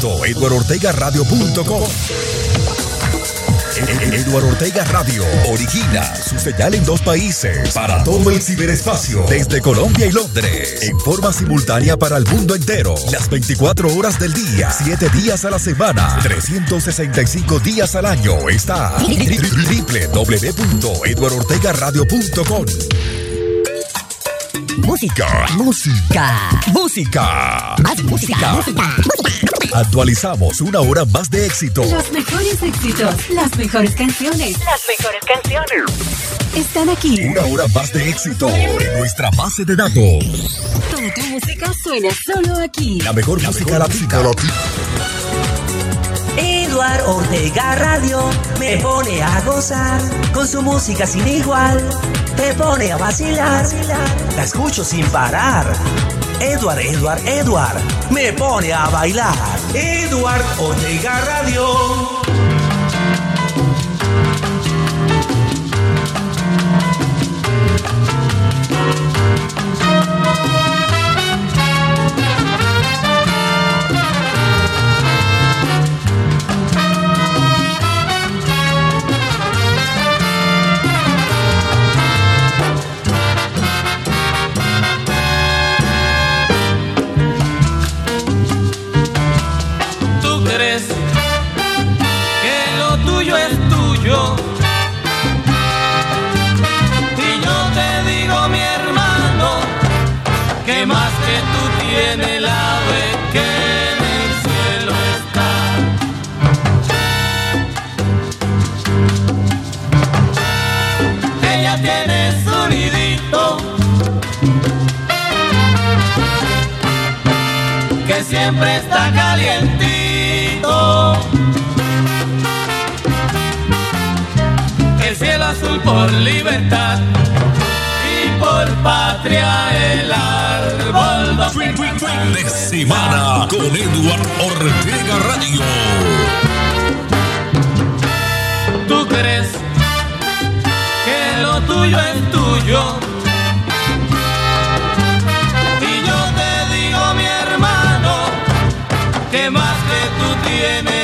www.eduardortegaradio.com Eduardo Ortega Radio origina su señal en dos países para todo el ciberespacio desde Colombia y Londres en forma simultánea para el mundo entero las 24 horas del día 7 días a la semana 365 días al año está www.eduardortegaradio.com Música, música, música, más música, música, Actualizamos una hora más de éxito. Los mejores éxitos, las mejores canciones, las mejores canciones. Están aquí. Una hora más de éxito en nuestra base de datos. Toda tu música suena solo aquí. La mejor música latina. Eduard Ortega Radio me pone a gozar con su música sin igual. Te pone a vacilar, la escucho sin parar. Eduard, Eduard, Eduard me pone a bailar. Eduard Ortega Radio. Siempre está calientito. El cielo azul por libertad y por patria el árbol. De semana con Eduard Ortega Radio. ¿Tú crees que lo tuyo es tuyo? Tiene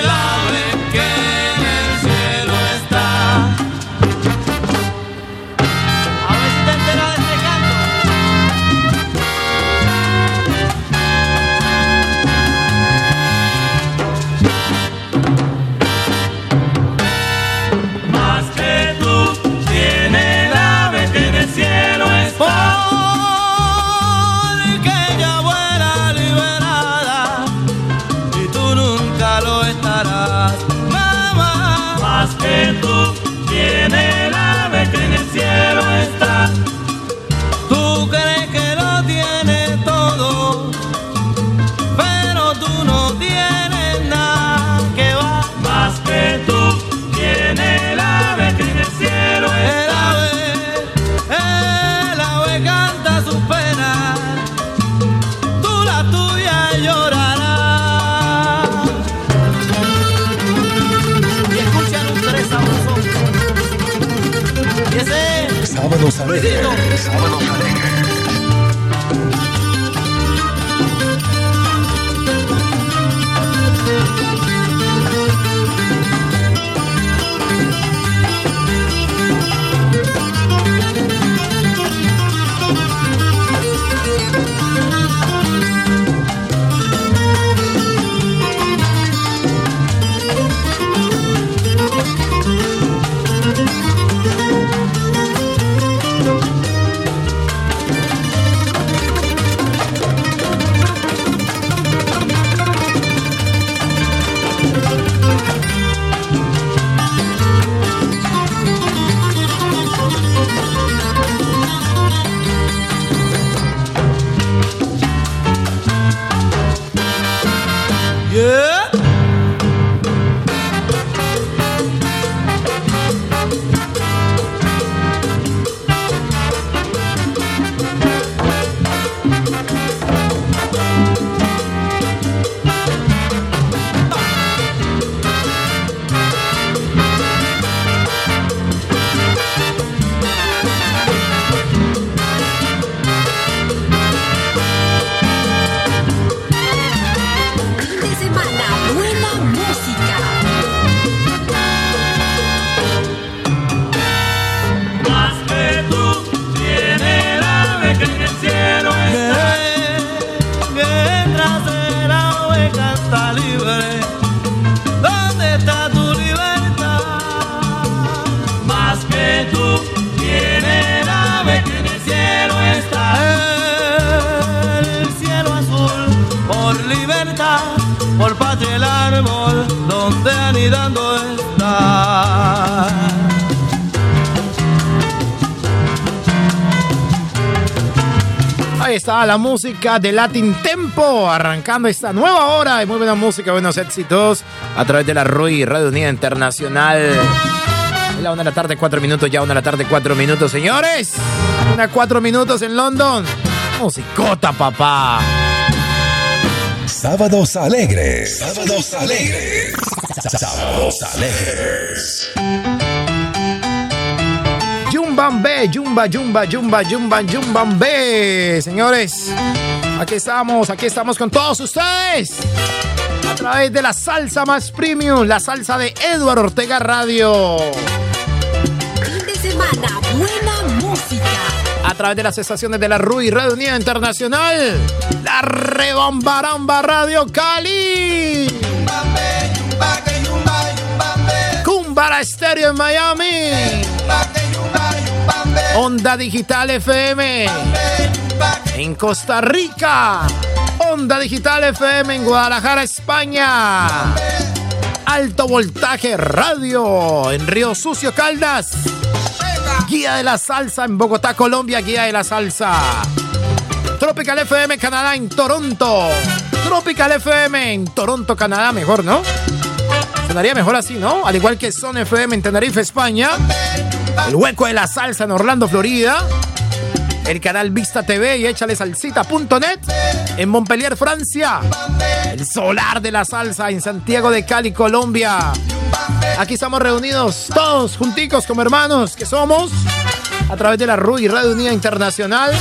Sábados alegres. Luisito. Está la música de Latin Tempo, arrancando esta nueva hora de muy buena música, buenos éxitos a través de la RUI Radio Unida Internacional. La una de la tarde, cuatro minutos, ya una de la tarde, cuatro minutos, señores. Una cuatro minutos en London. Musicota, papá. Sábados alegres. Sábados alegres. Sábados alegres. Yumbambe, yumba, yumba, yumba, yumba, yumbambe. Señores, aquí estamos, aquí estamos con todos ustedes. A través de la salsa más premium, la salsa de Eduardo Ortega Radio. Fin de semana, buena música. A través de las estaciones de la RUI Radio Unida Internacional, la Rebombaramba Radio Cali. Cumbara Estéreo en Miami. Onda Digital FM en Costa Rica. Onda Digital FM en Guadalajara, España. Alto Voltaje Radio en Río Sucio, Caldas. Guía de la Salsa en Bogotá, Colombia. Guía de la Salsa. Tropical FM Canadá en Toronto. Tropical FM en Toronto, Canadá. Mejor, ¿no? Sonaría mejor así, ¿no? Al igual que Son FM en Tenerife, España. El Hueco de la Salsa en Orlando, Florida. El canal Vista TV y échale salsita.net en Montpellier, Francia. El Solar de la Salsa en Santiago de Cali, Colombia. Aquí estamos reunidos todos junticos como hermanos que somos a través de la RUI Radio Unida Internacional.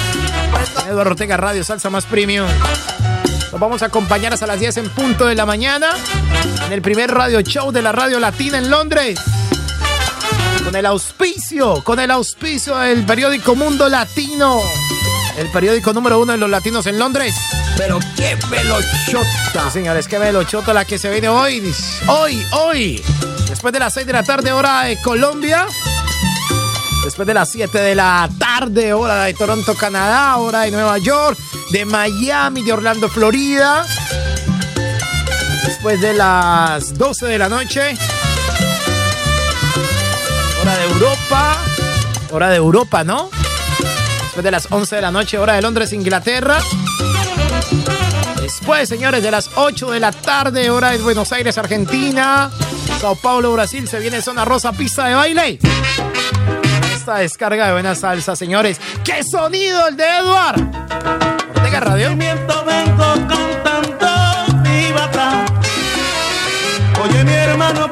Eduardo Ortega Radio Salsa Más Premium. Nos vamos a acompañar hasta las 10 en punto de la mañana en el primer radio show de la Radio Latina en Londres. Con el auspicio, con el auspicio del periódico Mundo Latino. El periódico número uno de los latinos en Londres. Pero qué velochota. Sí, señores, qué velochota la que se viene hoy. Hoy, hoy. Después de las 6 de la tarde, hora de Colombia. Después de las 7 de la tarde, hora de Toronto, Canadá, hora de Nueva York, de Miami, de Orlando, Florida. Después de las 12 de la noche, hora de Europa. Hora de Europa, ¿no? Después de las 11 de la noche, hora de Londres, Inglaterra. Después, señores, de las 8 de la tarde, hora de Buenos Aires, Argentina. Sao Paulo, Brasil, se viene zona rosa, pista de baile. Esta descarga de buena salsa, señores. ¡Qué sonido el de Edward! Ortega Radio. Vengo. Oye mi hermano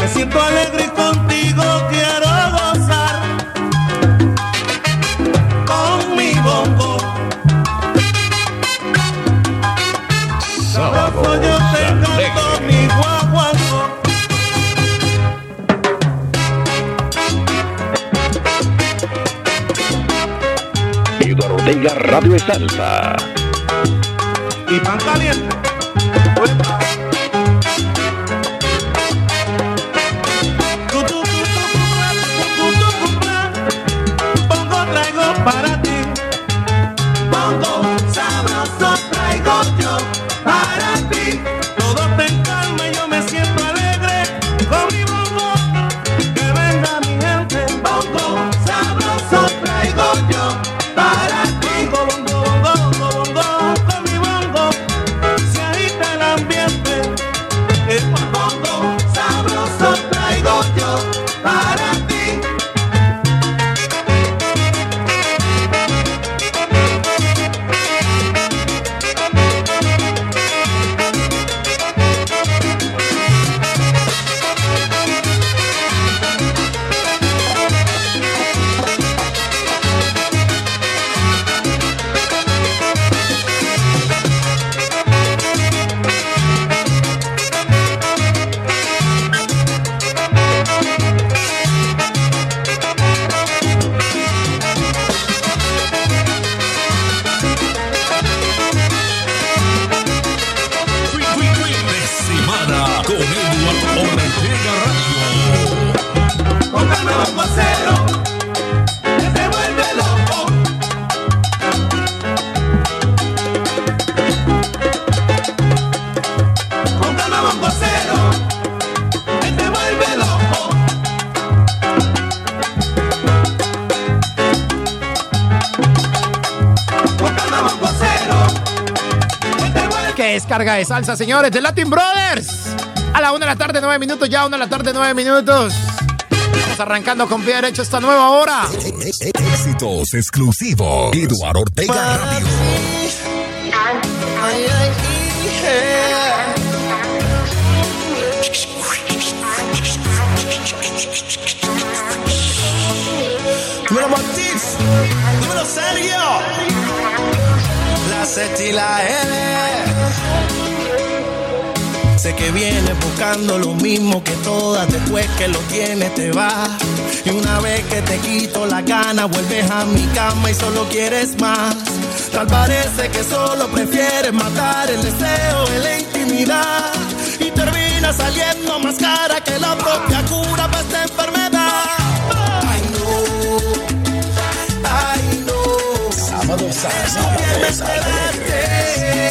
Me siento alegre y contigo quiero gozar con mi bongo. Sabroso yo te canto mi guaguancó. Eduardo Ortega Radio Salsa. y pan caliente. Descarga de salsa, señores, de Latin Brothers. A la una de la tarde, nueve minutos, ya una de la tarde, nueve minutos. Estamos arrancando con pie derecho esta nueva hora. Éxitos exclusivos. Eduardo Ortega Radio. Dímelo Martís, dímelo Sergio. La Z y la L. Sé que vienes buscando lo mismo que todas, después que lo tienes te vas. Y una vez que te quito la gana, vuelves a mi cama y solo quieres más. Tal parece que solo prefieres matar el deseo en la intimidad. Y termina saliendo más cara que la propia cura para esta enfermedad. Ay no, ay no. Sábado, sábado, Viernes quedarte,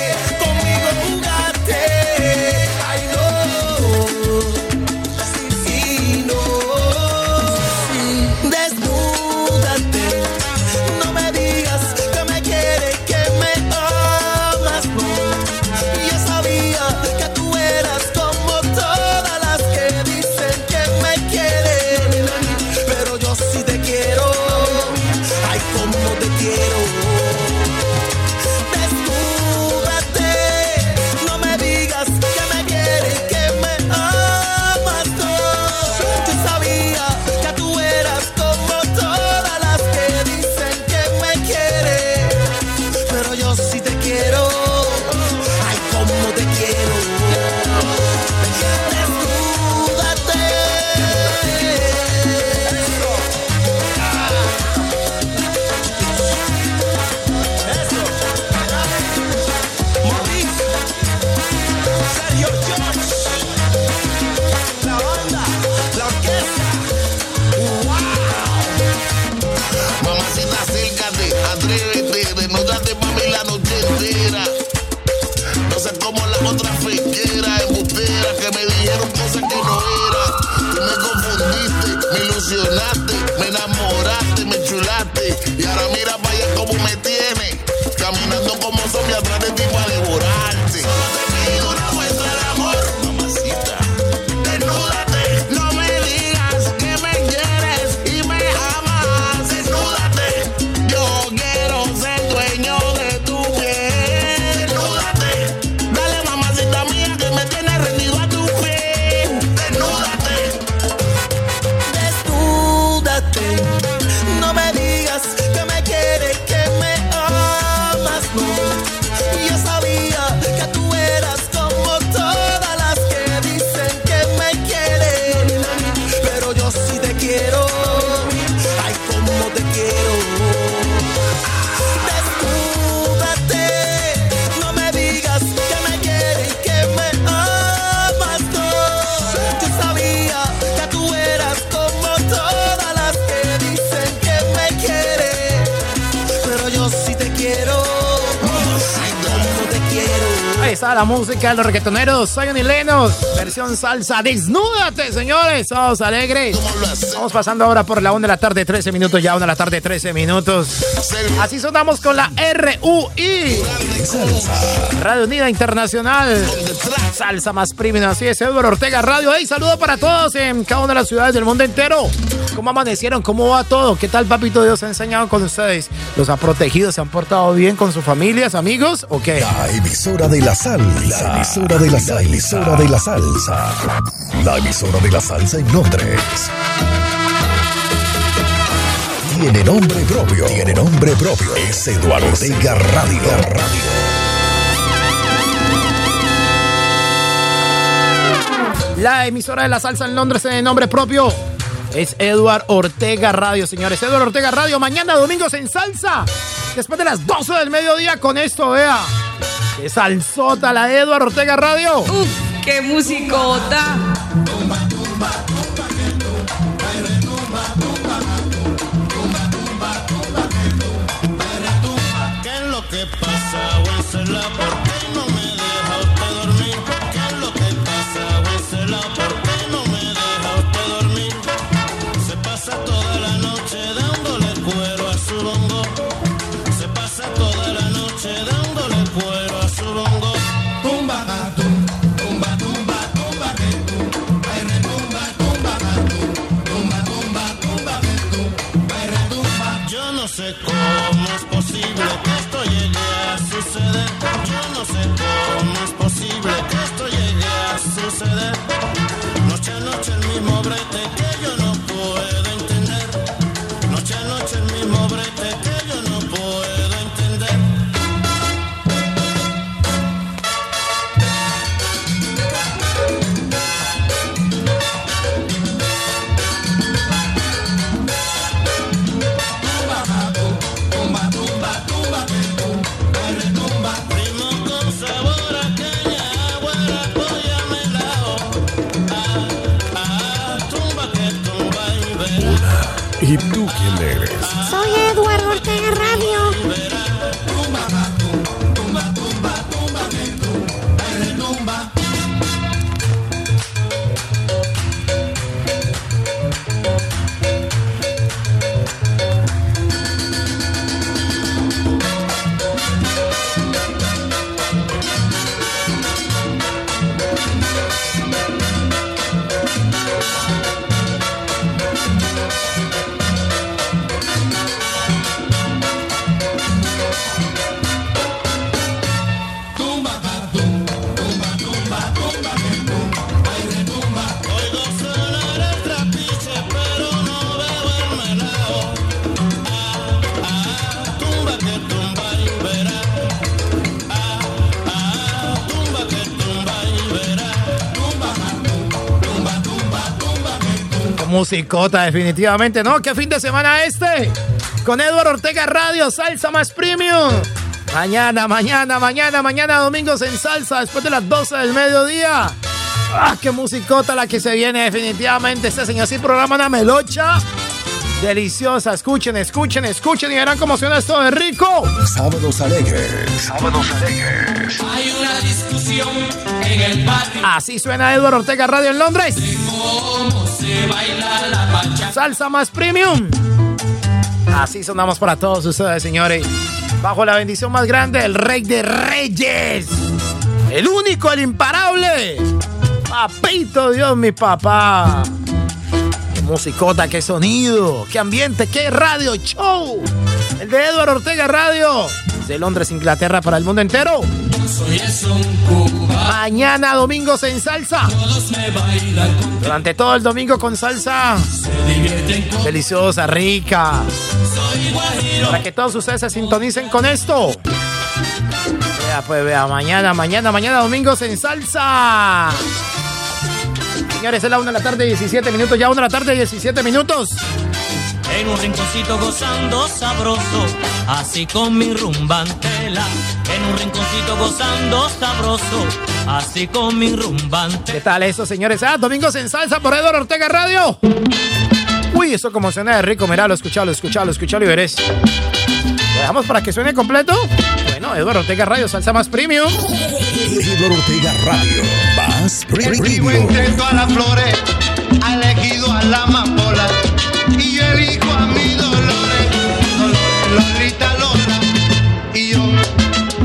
está la música de los reggaetoneros. Zion y Lenos. Versión salsa. Desnúdate, señores. Todos alegres. Vamos pasando ahora por la 1 de la tarde, 13 minutos. Ya 1 de la tarde, 13 minutos. Así sonamos con la RUI. Radio Unida Internacional. Salsa más premium. Así es, Eduardo Ortega Radio. Hey, saludo para todos en cada una de las ciudades del mundo entero. ¿Cómo amanecieron? ¿Cómo va todo? ¿Qué tal, papito Dios ha enseñado con ustedes? ¿Los ha protegido? ¿Se han portado bien con sus familias, amigos? ¿O qué? La emisora de la salsa. La emisora de la salsa. La emisora de la salsa. La emisora de la salsa en Londres. Tiene nombre propio. Tiene nombre propio. Es Eduardo Ortega Radio. Radio. La emisora de la salsa en Londres en nombre propio es Eduard Ortega Radio, señores. Eduard Ortega Radio, mañana domingos en salsa. Después de las 12 del mediodía con esto, vea. Qué salsota la Eduard Ortega Radio. Uf, qué musicota. ¿Qué musicota, definitivamente, ¿no? ¿Qué fin de semana este? Con Eduardo Ortega Radio, Salsa Más Premium. Mañana, mañana, mañana, mañana, domingos en salsa, después de las 12 del mediodía. ¡Ah, qué musicota la que se viene definitivamente! Este señor sí programa una melocha deliciosa. Escuchen, escuchen, escuchen y verán cómo suena esto de rico. Sábados alegres. Sábados alegres. Hay una discusión en el barrio. Así suena Eduardo Ortega Radio en Londres. ¿Cómo se baila la pacha? Salsa más premium. Así sonamos para todos ustedes, señores. Bajo la bendición más grande del Rey de Reyes. El único, el imparable. Papito Dios, mi papá. Musicota, qué sonido, qué ambiente, qué radio show. El de Eduardo Ortega Radio. De Londres, Inglaterra, para el mundo entero. Mañana, domingos en salsa. Durante todo el domingo con salsa. Deliciosa, rica. Para que todos ustedes se sintonicen con esto. Vea, pues vea, mañana, mañana, mañana, domingos en salsa. Señores, es la 1 de la tarde, 17 minutos. Ya 1 de la tarde, 17 minutos. En un rinconcito gozando sabroso, así con mi rumbantela. En un rinconcito gozando sabroso, así con mi rumbante. ¿Qué tal eso, señores? Ah, domingos en salsa por Eduardo Ortega Radio. Uy, eso como suena de rico. Miralo, escuchalo, escuchalo, escuchalo y veréis. ¿Lo dejamos para que suene completo? Bueno, Eduardo Ortega Radio, salsa más premium. Eduardo Ortega Radio. Más Vivo entre todas las flores, ha elegido a la amapola y yo elijo a mi Dolores, Dolores Lolita Lola y yo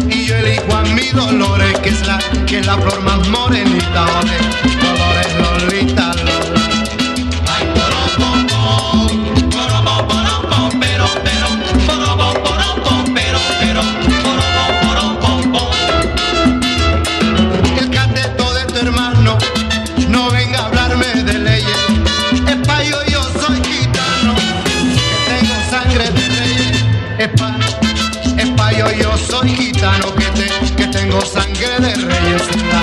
y yo elijo a mi Dolores que es la que es la flor más morenita, de reyes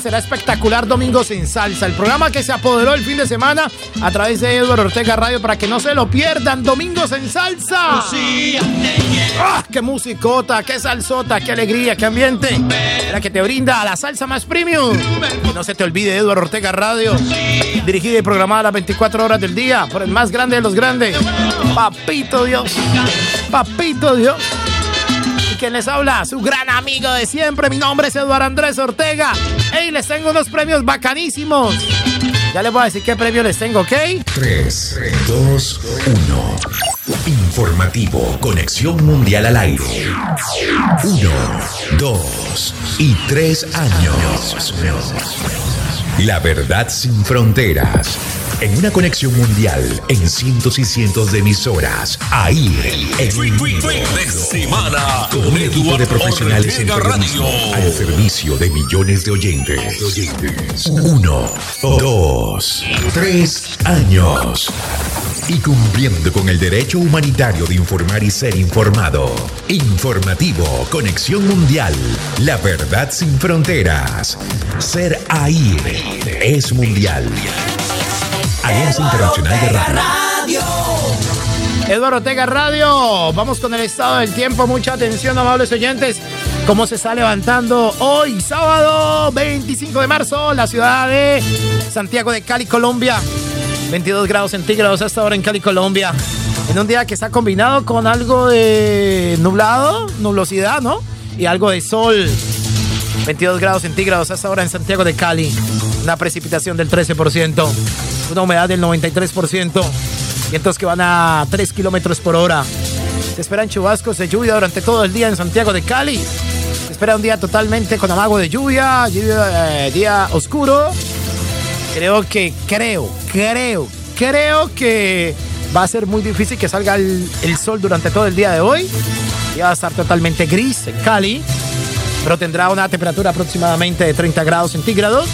será espectacular Domingos en Salsa, el programa que se apoderó el fin de semana a través de Eduardo Ortega Radio para que no se lo pierdan. Domingos en Salsa. Quiero. ¡Ah! ¡Qué musicota! ¡Qué salsota! ¡Qué alegría! ¡Qué ambiente! La que te brinda la salsa más premium. Y no se te olvide Eduardo Ortega Radio. Dirigida y programada las 24 horas del día por el más grande de los grandes. Papito Dios. Papito Dios. Quien les habla, su gran amigo de siempre. Mi nombre es Eduardo Andrés Ortega. ¡Ey! Les tengo unos premios bacanísimos. Ya les voy a decir qué premio les tengo, ¿ok? 3, 2, 1. Informativo. Conexión Mundial al aire. 1, 2 y 3 años. La verdad sin fronteras. En una conexión mundial, en cientos y cientos de emisoras, ahí, en mundo, de semana con un equipo de profesionales en Radio. al servicio de millones de oyentes. Uno, dos, tres años. Y cumpliendo con el derecho humanitario de informar y ser informado. Informativo, Conexión Mundial. La verdad sin fronteras. Ser ahí es mundial. Alianza Internacional de Radio. Eduardo Ortega Radio. Vamos con el estado del tiempo. Mucha atención, amables oyentes. cómo se está levantando hoy, sábado 25 de marzo, la ciudad de Santiago de Cali, Colombia. 22 grados centígrados hasta ahora en Cali, Colombia. En un día que está combinado con algo de nublado, nublosidad, ¿no? Y algo de sol. 22 grados centígrados hasta ahora en Santiago de Cali. Una precipitación del 13%. Una humedad del 93%. Vientos que van a 3 kilómetros por hora. Se esperan chubascos de lluvia durante todo el día en Santiago de Cali. Se espera un día totalmente con amago de lluvia, lluvia eh, día oscuro. Creo que, creo, creo, creo que va a ser muy difícil que salga el, el sol durante todo el día de hoy. Y va a estar totalmente gris en Cali, pero tendrá una temperatura aproximadamente de 30 grados centígrados.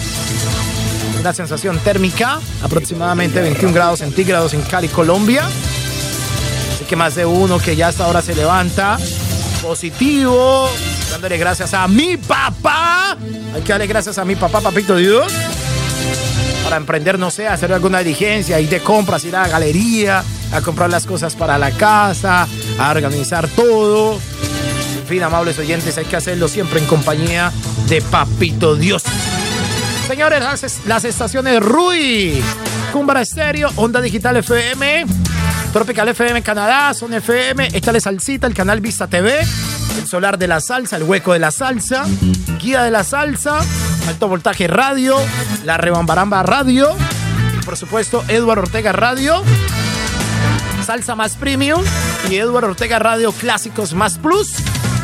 Una sensación térmica aproximadamente 21 grados centígrados en Cali, Colombia. Así que más de uno que ya hasta ahora se levanta positivo, dándole gracias a mi papá. Hay que darle gracias a mi papá, papito Dios, para emprender, no sé, hacer alguna diligencia, ir de compras, ir a la galería, a comprar las cosas para la casa, a organizar todo. En fin, amables oyentes, hay que hacerlo siempre en compañía de papito Dios. Señores, las, estaciones RUI, Cumbra Estéreo, Onda Digital FM, Tropical FM Canadá, Son FM, Échale Salsita, el canal Vista TV, el Solar de la Salsa, el Hueco de la Salsa, Guía de la Salsa, Alto Voltaje Radio, La Rebambaramba Radio, y por supuesto Eduardo Ortega Radio, Salsa Más Premium y Eduardo Ortega Radio Clásicos Más Plus.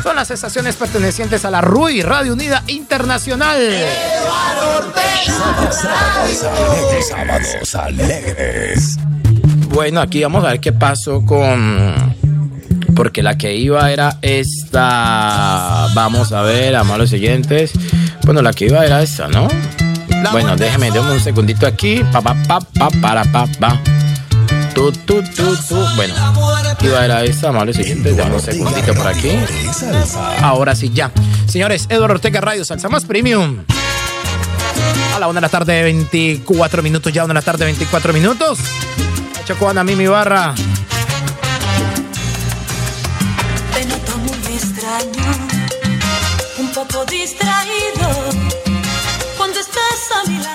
Son las estaciones pertenecientes a la RUI, Radio Unida Internacional. Sábados alegres. Bueno, aquí vamos a ver qué pasó con. Porque la que iba era esta. Vamos a ver, amables siguientes. Bueno, la que iba era esta, ¿no? Bueno, déjeme, déjame un segundito aquí. Pa, pa, pa, pa, para, pa, pa. Tu, tu, tu, tu. Bueno, iba era esta, amables siguientes. Déjame un segundito por aquí. Ahora sí, ya. Señores, Eduardo Ortega Radio Salsa Más Premium. A la una de la tarde, 24 minutos. Ya una de la tarde, 24 minutos. Chocuana, Mimi Barra. Te noto muy extraño, un poco distraído. Cuando estás a mi lado,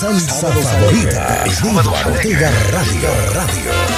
salsa favorita. Julio Ortega Radio Radio.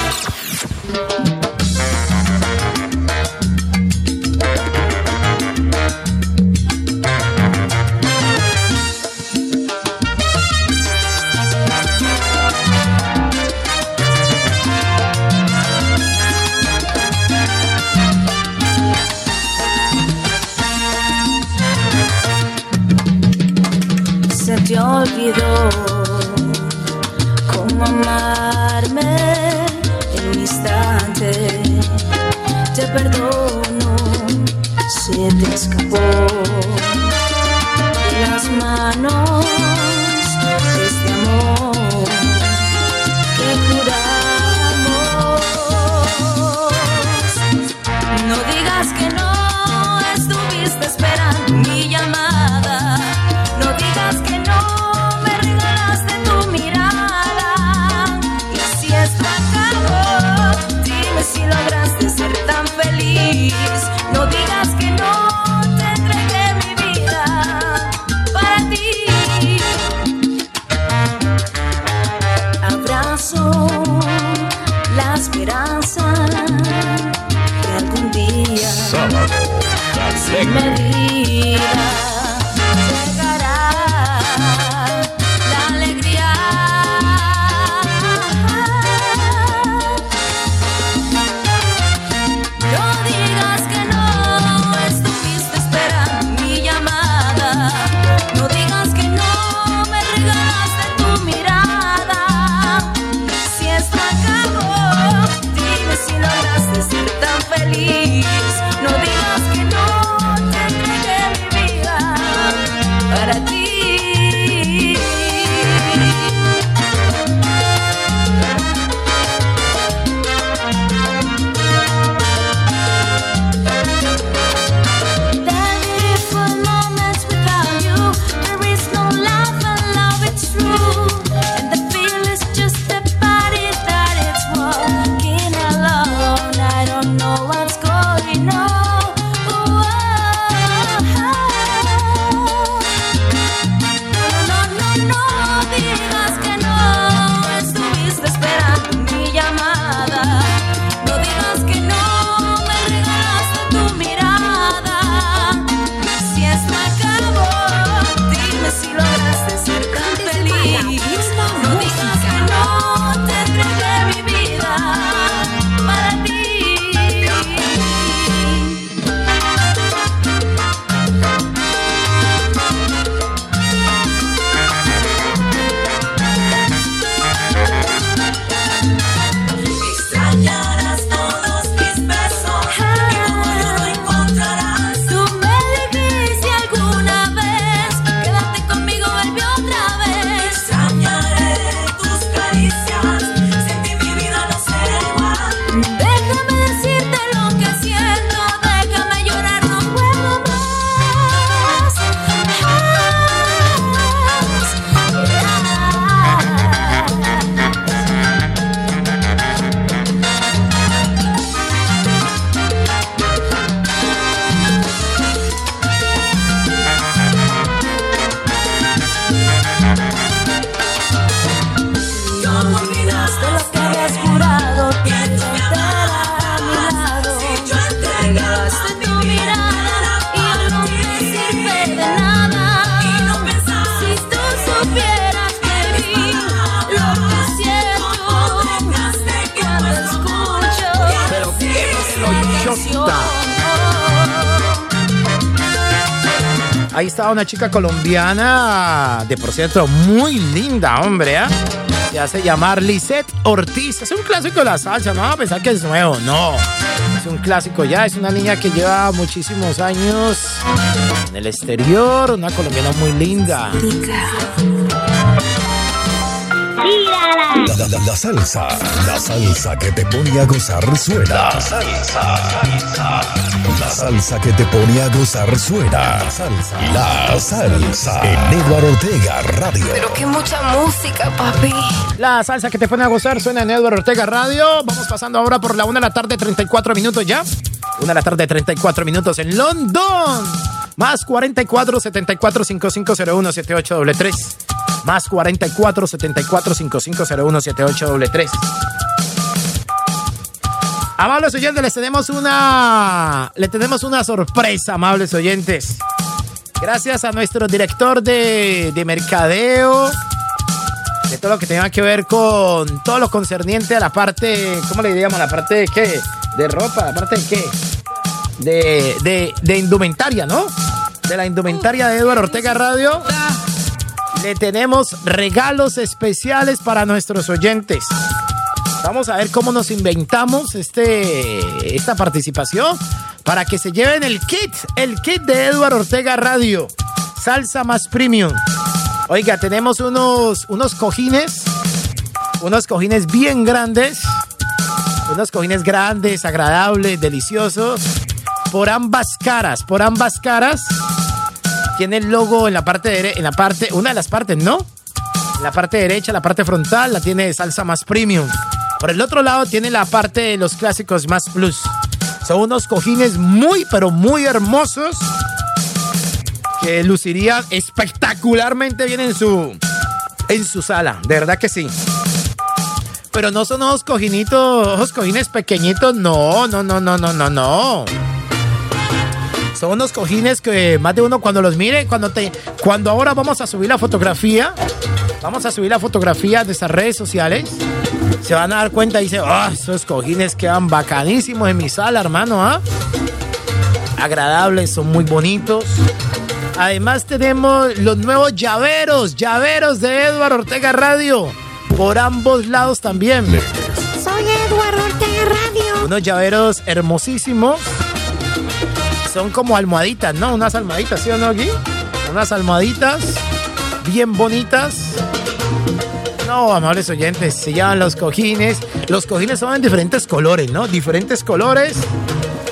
sábado. Taxi. Una chica colombiana, de por cierto, muy linda, hombre, ¿ah? Se hace llamar Lisette Ortiz. Es un clásico de la salsa, no a pensar que es nuevo, no. Es un clásico ya, es una niña que lleva muchísimos años en el exterior, una colombiana muy linda. La, la- la- la salsa, la salsa que te pone a gozar suena. La salsa, la salsa que te pone a gozar suena. La salsa, la salsa en Eduardo Ortega Radio. Pero que mucha música, papi. La salsa que te pone a gozar suena en Edward Ortega Radio. Vamos pasando ahora por la 1 de la tarde, 34 minutos ya. 1 de la tarde, 34 minutos en London. Más 44 74 5501 7833. Más 44 74 5501 7833. Amables oyentes, les tenemos una. Le tenemos una sorpresa, amables oyentes. Gracias a nuestro director de, de mercadeo, de todo lo que tenga que ver con todo lo concerniente a la parte, ¿cómo le diríamos? La parte de qué? De ropa, la parte de qué? De, de, de indumentaria, ¿no? De la indumentaria de Eduardo Ortega Radio. Le tenemos regalos especiales para nuestros oyentes. Vamos a ver cómo nos inventamos este, esta participación para que se lleven el kit, el kit de Eduardo Ortega Radio. Salsa más premium. Oiga, tenemos unos, unos cojines, unos cojines bien grandes, unos cojines grandes, agradables, deliciosos, por ambas caras, por ambas caras. Tiene el logo en la parte dere- en la parte, una de las partes, ¿no? En la parte derecha, la parte frontal, la tiene salsa más premium. Por el otro lado tiene la parte de los clásicos más plus. Son unos cojines muy, pero muy hermosos que lucirían espectacularmente bien en su, en su sala. De verdad que sí. Pero no son unos cojinitos, unos cojines pequeñitos, no, no, no, no, no, no, no. Son unos cojines que más de uno cuando los mire, cuando te, cuando ahora vamos a subir la fotografía, vamos a subir la fotografía de nuestras redes sociales, se van a dar cuenta y dicen, ah, esos cojines quedan bacanísimos en mi sala, hermano, ¿ah? Agradables, son muy bonitos. Además tenemos los nuevos llaveros, llaveros de Eduardo Ortega Radio, por ambos lados también. Soy Eduardo Ortega Radio. Unos llaveros hermosísimos. Son como almohaditas, ¿no? Unas almohaditas, ¿sí o no aquí? Unas almohaditas bien bonitas. No, amables oyentes, se llaman los cojines. Los cojines son en diferentes colores, ¿no? Diferentes colores.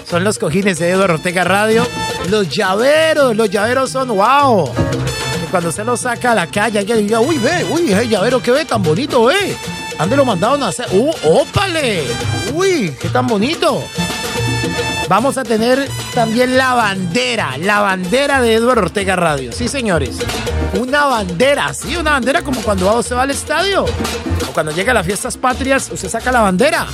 Son los cojines de Eduardo Ortega Radio. Los llaveros, los llaveros son wow. Cuando usted los saca a la calle, alguien diga, uy, ve, uy, ese llavero que ve tan bonito, ve. ¿Dónde lo mandaron a hacer? ¡Uh, ópale! ¡Uy, qué tan bonito! Vamos a tener también la bandera, la bandera de Eduardo Ortega Radio. Sí, señores. Una bandera, sí, una bandera como cuando usted va al estadio. O cuando llega a las fiestas patrias, usted saca la bandera.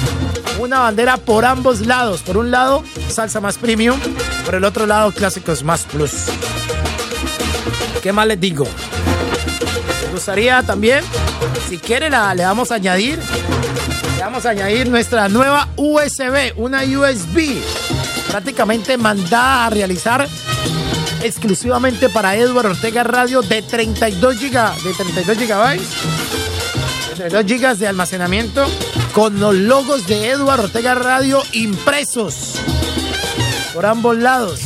Una bandera por ambos lados. Por un lado, salsa más premium. Por el otro lado, clásicos más plus. ¿Qué más les digo? Me gustaría también, si quiere, la, le vamos a añadir. Vamos a añadir nuestra nueva USB, una USB prácticamente mandada a realizar exclusivamente para Edward Ortega Radio de 32 giga, de 32 gigabytes, de 32 gigas de almacenamiento con los logos de Edward Ortega Radio impresos por ambos lados.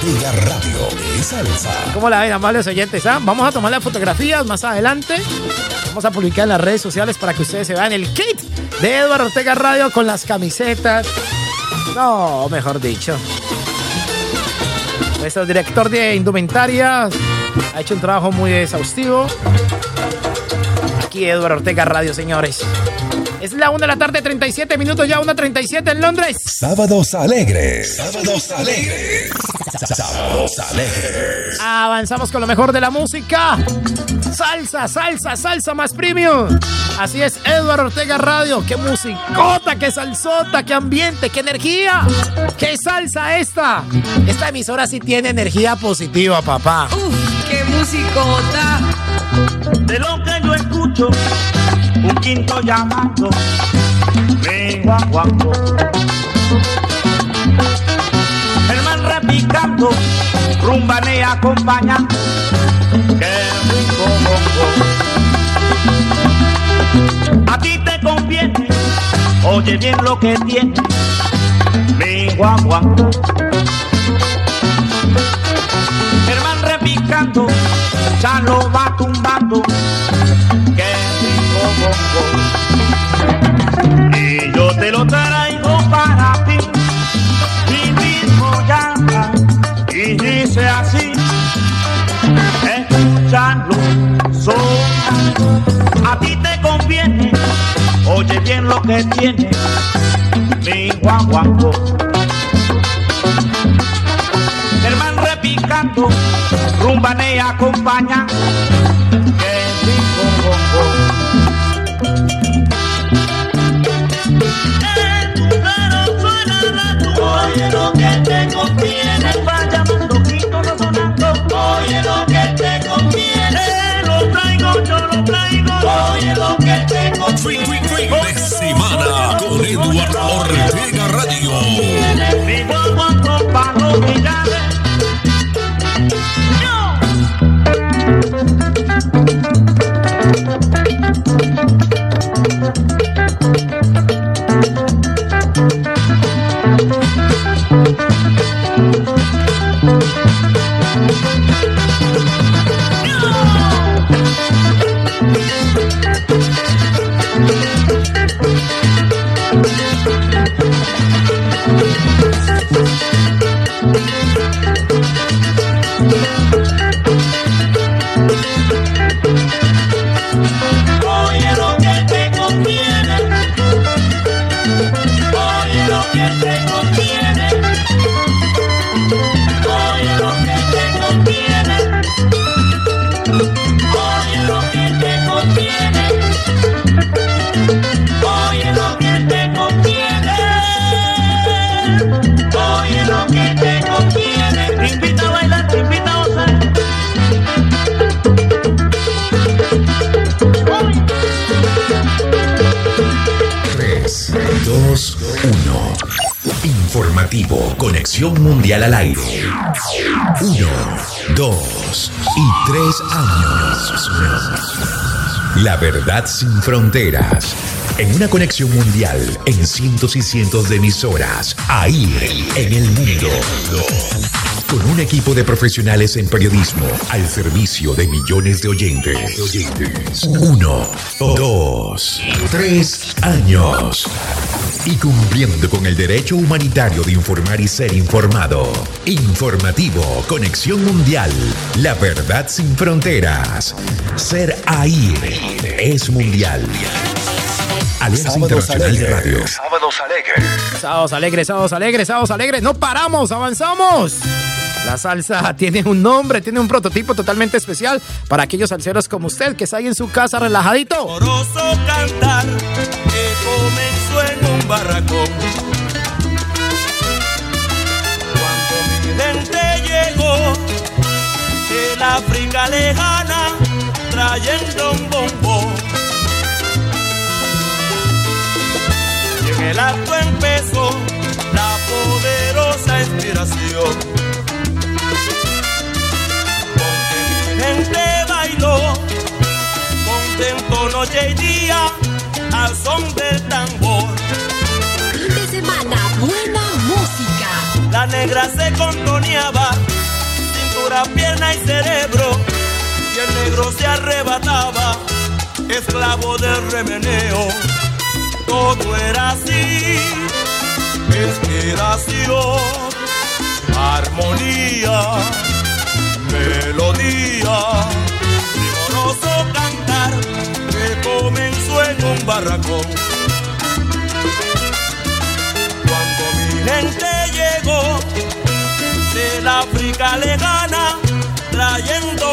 Ortega Radio. ¿Cómo la ven, amables oyentes? ah? Vamos a tomar las fotografías más adelante. Vamos a publicar en las redes sociales para que ustedes se vean el kit de Eduardo Ortega Radio con las camisetas. No, mejor dicho. Nuestro director de indumentaria ha hecho un trabajo muy exhaustivo. Aquí Eduardo Ortega Radio, señores. Es la 1 de la tarde, 37 minutos ya, 1.37 en Londres. Sábados alegres. Sábados alegres. Sábados alegres. Avanzamos con lo mejor de la música. Salsa, salsa, salsa más premium. Así es, Eduardo Ortega Radio. Qué musicota, qué salsota, qué ambiente, qué energía. Qué salsa esta. Esta emisora sí tiene energía positiva, papá. Uf, qué musicota. De lo que yo escucho, un quinto llamando, me guaguaco. El man repicando, rumba y acompaña. Qué rico bongo. A ti te conviene, oye bien lo que tiene mi guaguanco. Germán repicando, ya lo va tumbando. Y yo te lo traigo para ti. Mi mismo llama y dice así. Escuchando, sonando. A ti te conviene, oye bien lo que tiene mi guaguanco. Germán repicando, rumba y acompaña. La verdad sin fronteras. En una conexión mundial, en cientos y cientos de emisoras, ahí, en el mundo. Con un equipo de profesionales en periodismo al servicio de millones de oyentes. Uno, dos, tres años. Y cumpliendo con el derecho humanitario de informar y ser informado. Informativo, Conexión Mundial. La verdad sin fronteras. Ser ahí es mundial. Alianza Sábados Internacional de alegres. Radio. Sábados alegres. Sábados alegres, sábados alegres, sábados alegres. No paramos, avanzamos. La salsa tiene un nombre, tiene un prototipo totalmente especial para aquellos salseros como usted que está ahí en su casa relajadito. Cantar que comenzó en un barracón. Cuando mi gente llegó del África lejana trayendo un bombo. Y en el acto empezó la poderosa inspiración. Gente bailó contento noche y día al son del tambor. Fin de semana, buena música. La negra se contoneaba, cintura, pierna y cerebro, y el negro se arrebataba, esclavo del remeneo. Todo era así, inspiración, armonía, melodía, primoroso cantar que comenzó en un barracón. Cuando mi gente llegó del África lejana trayendo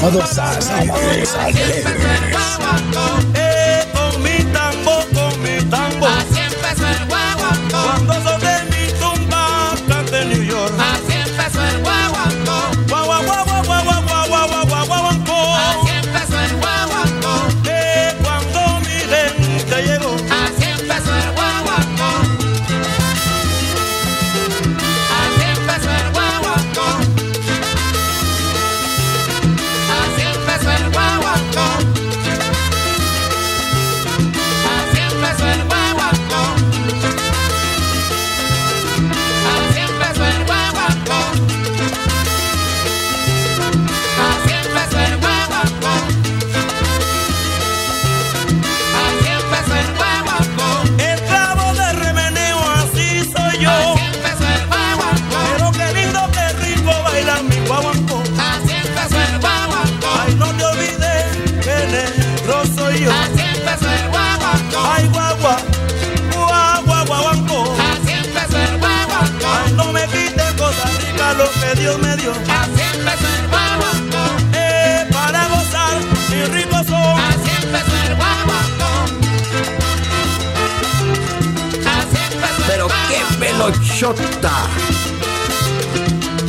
Sábados alegres, alegres. Pelochota.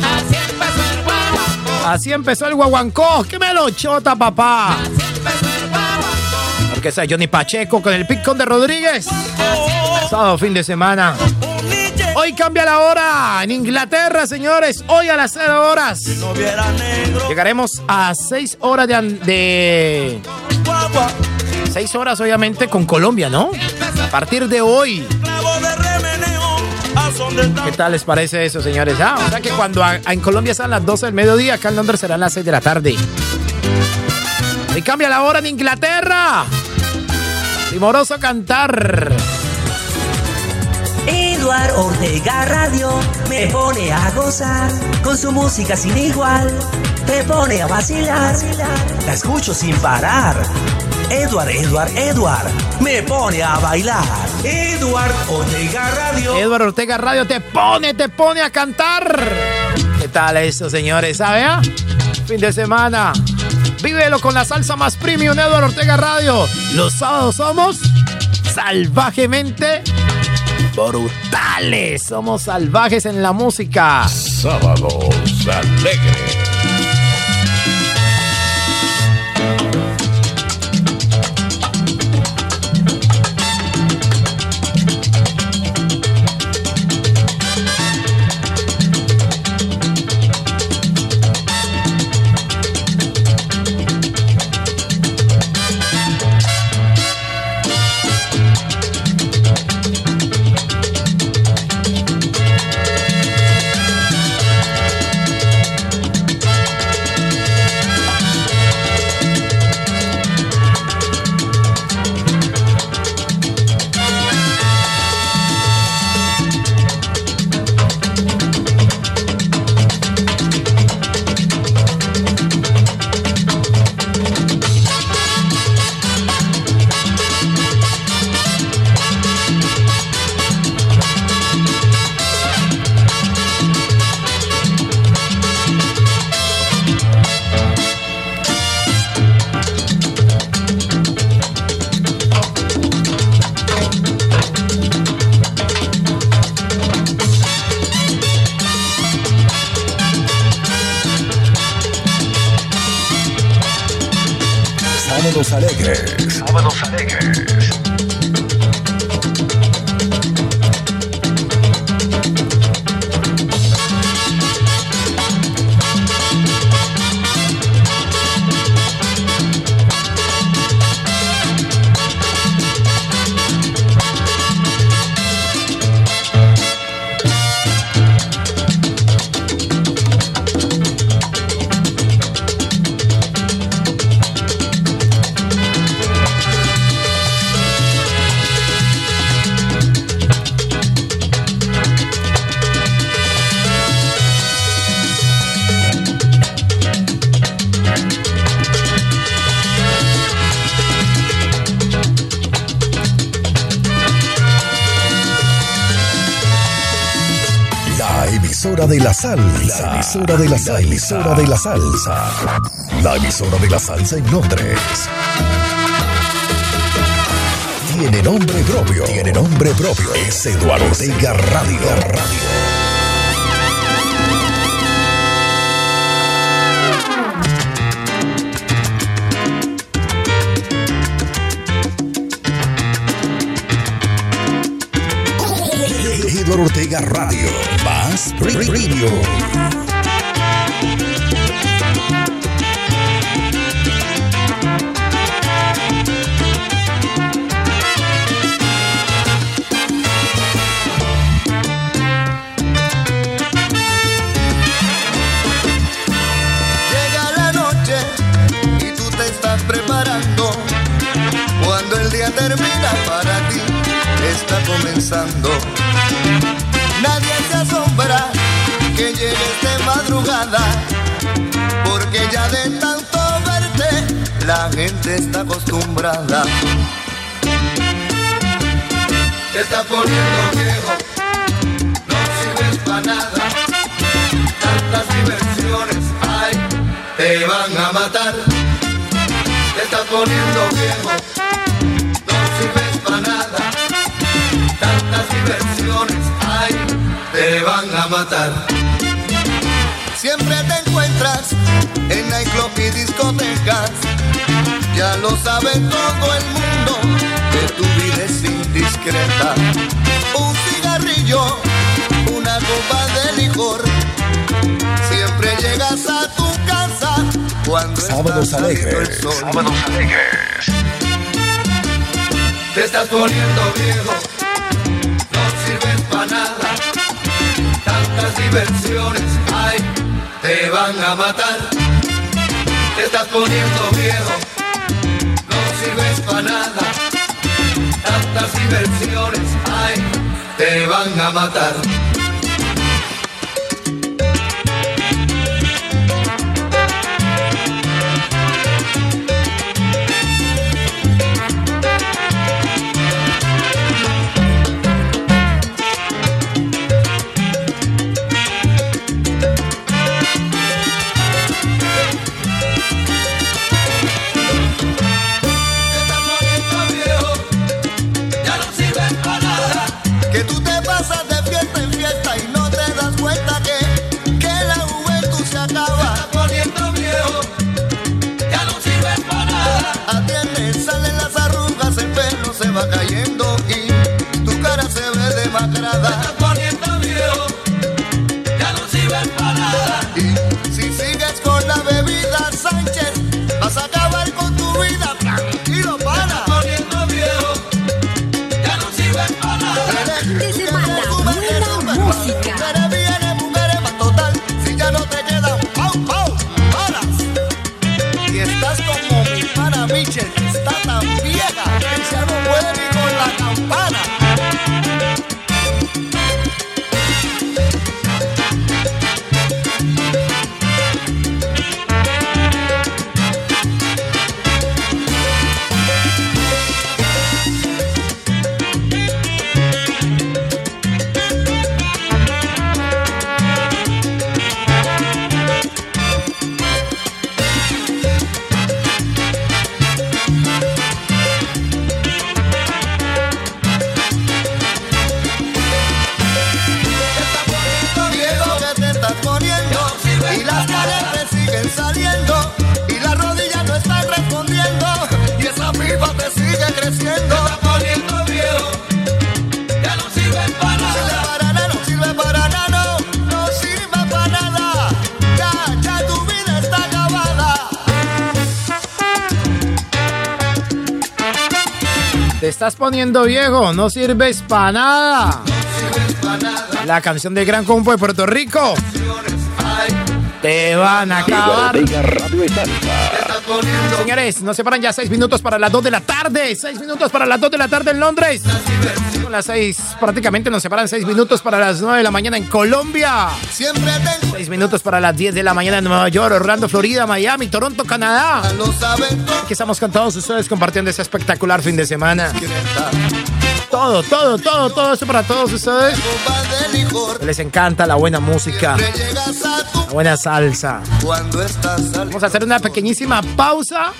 Así empezó el guaguancó. Así empezó el guaguancó. ¡Qué melochota, papá! Orquesta Johnny Pacheco con el picón de Rodríguez. Sábado, fin de semana. Hoy cambia la hora en Inglaterra, señores. Hoy a las 0 horas. Llegaremos a 6 horas de, de. 6 horas, obviamente, con Colombia, ¿no? A partir de hoy. ¿Qué tal les parece eso, señores? Ah, o sea que cuando en Colombia son las 12 del mediodía, acá en Londres serán las 6 de la tarde. Y cambia la hora en Inglaterra. Timoroso cantar. Eduard Ortega Radio me pone a gozar con su música sin igual. Te pone a vacilar, la escucho sin parar. Eduard, Eduard, Eduard me pone a bailar. Eduard Ortega Radio. Eduardo Ortega Radio te pone, te pone a cantar. ¿Qué tal eso, señores? ¿Sabe? ah? Fin de semana. Vívelo con la salsa más premium, Eduardo Ortega Radio. Los sábados somos salvajemente brutales. Somos salvajes en la música. Sábados alegres. Emisora de la salsa. La emisora de la salsa. La emisora de la salsa en Londres. Tiene nombre propio. Tiene nombre propio. Es Eduardo Ortega Radio. Radio. Eduardo Ortega Radio. Más Radio. Nadie se asombra que llegues de madrugada, porque ya de tanto verte, la gente está acostumbrada. Te está poniendo viejo, no sirves para nada. Tantas diversiones hay, te van a matar. Te está poniendo viejo, Diversiones hay, te van a matar. Siempre te encuentras en nightclub y discotecas. Ya lo sabe todo el mundo que tu vida es indiscreta. Un cigarrillo, una copa de licor. Siempre llegas a tu casa cuando Sábados está saliendo el alegres. sol. Sábados alegres. Te estás poniendo viejo, diversiones hay, te van a matar. Te estás poniendo viejo, no sirves para nada. Tantas diversiones hay, te van a matar. Poniendo viejo, no sirves para nada. La canción del gran combo de Puerto Rico. Te van a acabar. Señores, nos separan ya seis minutos para las 2 de la tarde. Seis minutos para las 2 de la tarde en Londres. Son las seis, prácticamente nos separan seis minutos para las 9 de la mañana en Colombia. Siempre tengo. Minutos para las 10 de la mañana en Nueva York, Orlando, Florida, Miami, Toronto, Canadá. Aquí estamos con todos ustedes compartiendo ese espectacular fin de semana. Todo, todo, todo, todo eso para todos ustedes. Les encanta la buena música, la buena salsa. Vamos a hacer una pequeñísima pausa.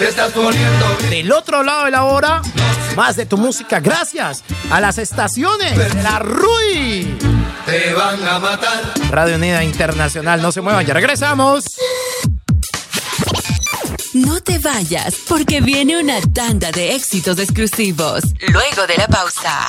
Te estás poniendo. Del otro lado de la hora, más de tu música. Gracias a las estaciones de la RUI. Te van a matar. Radio Unida Internacional. No se muevan, ya regresamos. No te vayas, porque viene una tanda de éxitos exclusivos. Luego de la pausa.